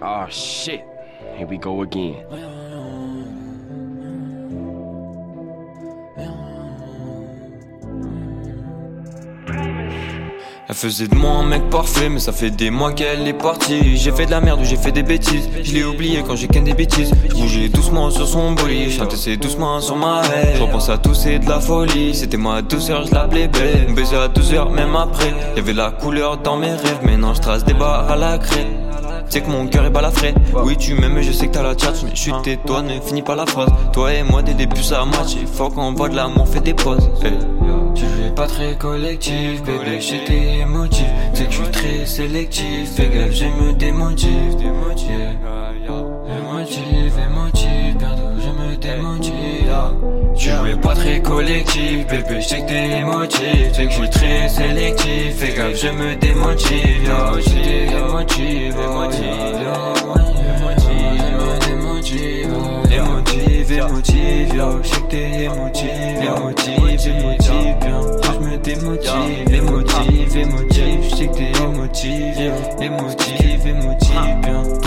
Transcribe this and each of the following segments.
Oh shit. Here we go again. Elle faisait de moi un mec parfait, mais ça fait des mois qu'elle est partie. J'ai fait de la merde j'ai fait des bêtises. Je l'ai oublié quand j'ai qu'un des bêtises. Bouger doucement sur son bolide, chanter ses doucement sur ma haie. Je repense à tout, c'est de la folie. C'était moi à 12h, je l'appelais belle. On baisait à 12h, même après. Y'avait la couleur dans mes rêves, maintenant je trace des barres à la craie. C'est que mon cœur est balafré. Oui, tu m'aimes, mais je sais que t'as la chat. Mais je suis tais-toi, ne finis pas la phrase. Toi et moi, dès le début, ça match. Il faut qu'on voit de l'amour, fait des pauses. Hey. Tu es pas très collectif, bébé, j'étais émotif. C'est que je suis très sélectif. Fais gaffe, je me démotive. Émotive, émotive, bientôt je me démotive. Tu es pas très collectif, bébé, je sais que t'es émotif. C'est que je suis très sélectif. Fais gaffe, je me démotive. J'étais je que t'es émotive, émotive, émotive, bien, je me démotive, émotive, émotive, je sais que t'es émotive,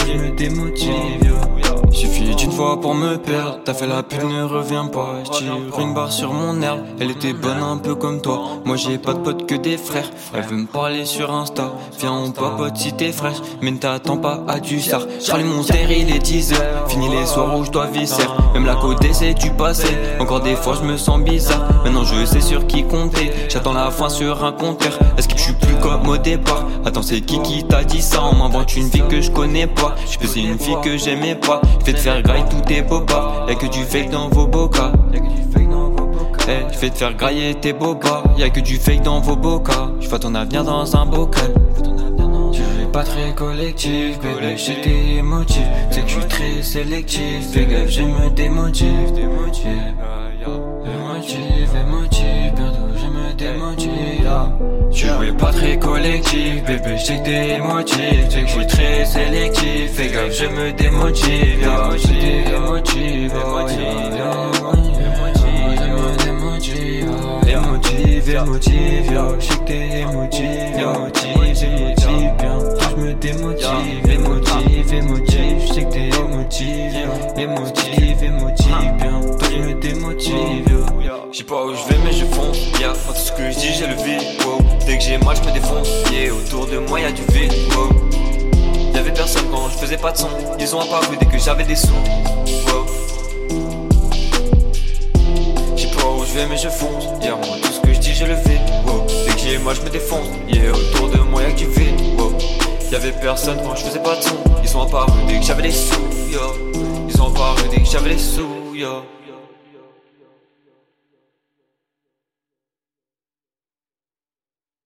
je me démotive. Suffit d'une fois pour me perdre, t'as fait la pute, ne reviens pas. J'tire une barre sur mon herbe, elle était bonne un peu comme toi. Moi j'ai pas de potes que des frères, elle veut me parler sur Insta. Viens on papote si t'es fraîche, mais ne t'attends pas à du star. Charlie mon il est 10 heures, fini les soirs où je dois visser. Même la côte c'est du passé, encore des fois je me sens bizarre. Maintenant je sais sur qui compter, j'attends la fin sur un compteur. Est-ce que je suis plus comme au départ? Attends c'est qui qui t'a dit ça? On m'invente une vie que je connais pas. Je faisais une fille que j'aimais pas. Je vais te faire grailler tous tes bobas. Y'a que du fake dans vos bocas. Hey, je vais te faire grailler tes bobas. Y'a que du fake dans vos bocas. Je vois ton avenir dans un bocal. Tu es pas très collectif, bébé, j'étais émotif. C'est que je suis très sélectif. Fais gaffe, je me démotive. Émotive, émotive, bientôt je me démotive. Tu es pas très collectif, bébé, je sais que t'es émotif. Que je suis très sélectif. Fais gaffe, je me démotive. Yo, émotive, émotive, je démotive. Émotive, émotive, yo, je sais que t'es émotive. Émotive, émotive, bien, je me démotive. Émotive, émotive, je que t'es émotive. Émotive, émotive, bien, je me démotive. Je sais pas où je vais mais je yeah. Entre ce que je dis j'ai le vide. Dès que j'ai mal je me défonce yeah. Autour de moi y'a du vide wow. Y'avait personne quand je faisais pas de son Ils ont apparu dès que j'avais des sous wow. Je sais pas où je vais mais je fonce yeah. Moi tout ce que je dis j'ai le vide wow. Dès que j'ai mal je me défonce yeah. Autour de moi y'a du vide wow. Y'avait personne quand je faisais pas de son Ils sont apparus dès que j'avais des sous. Ils ont apparu dès que j'avais des sous.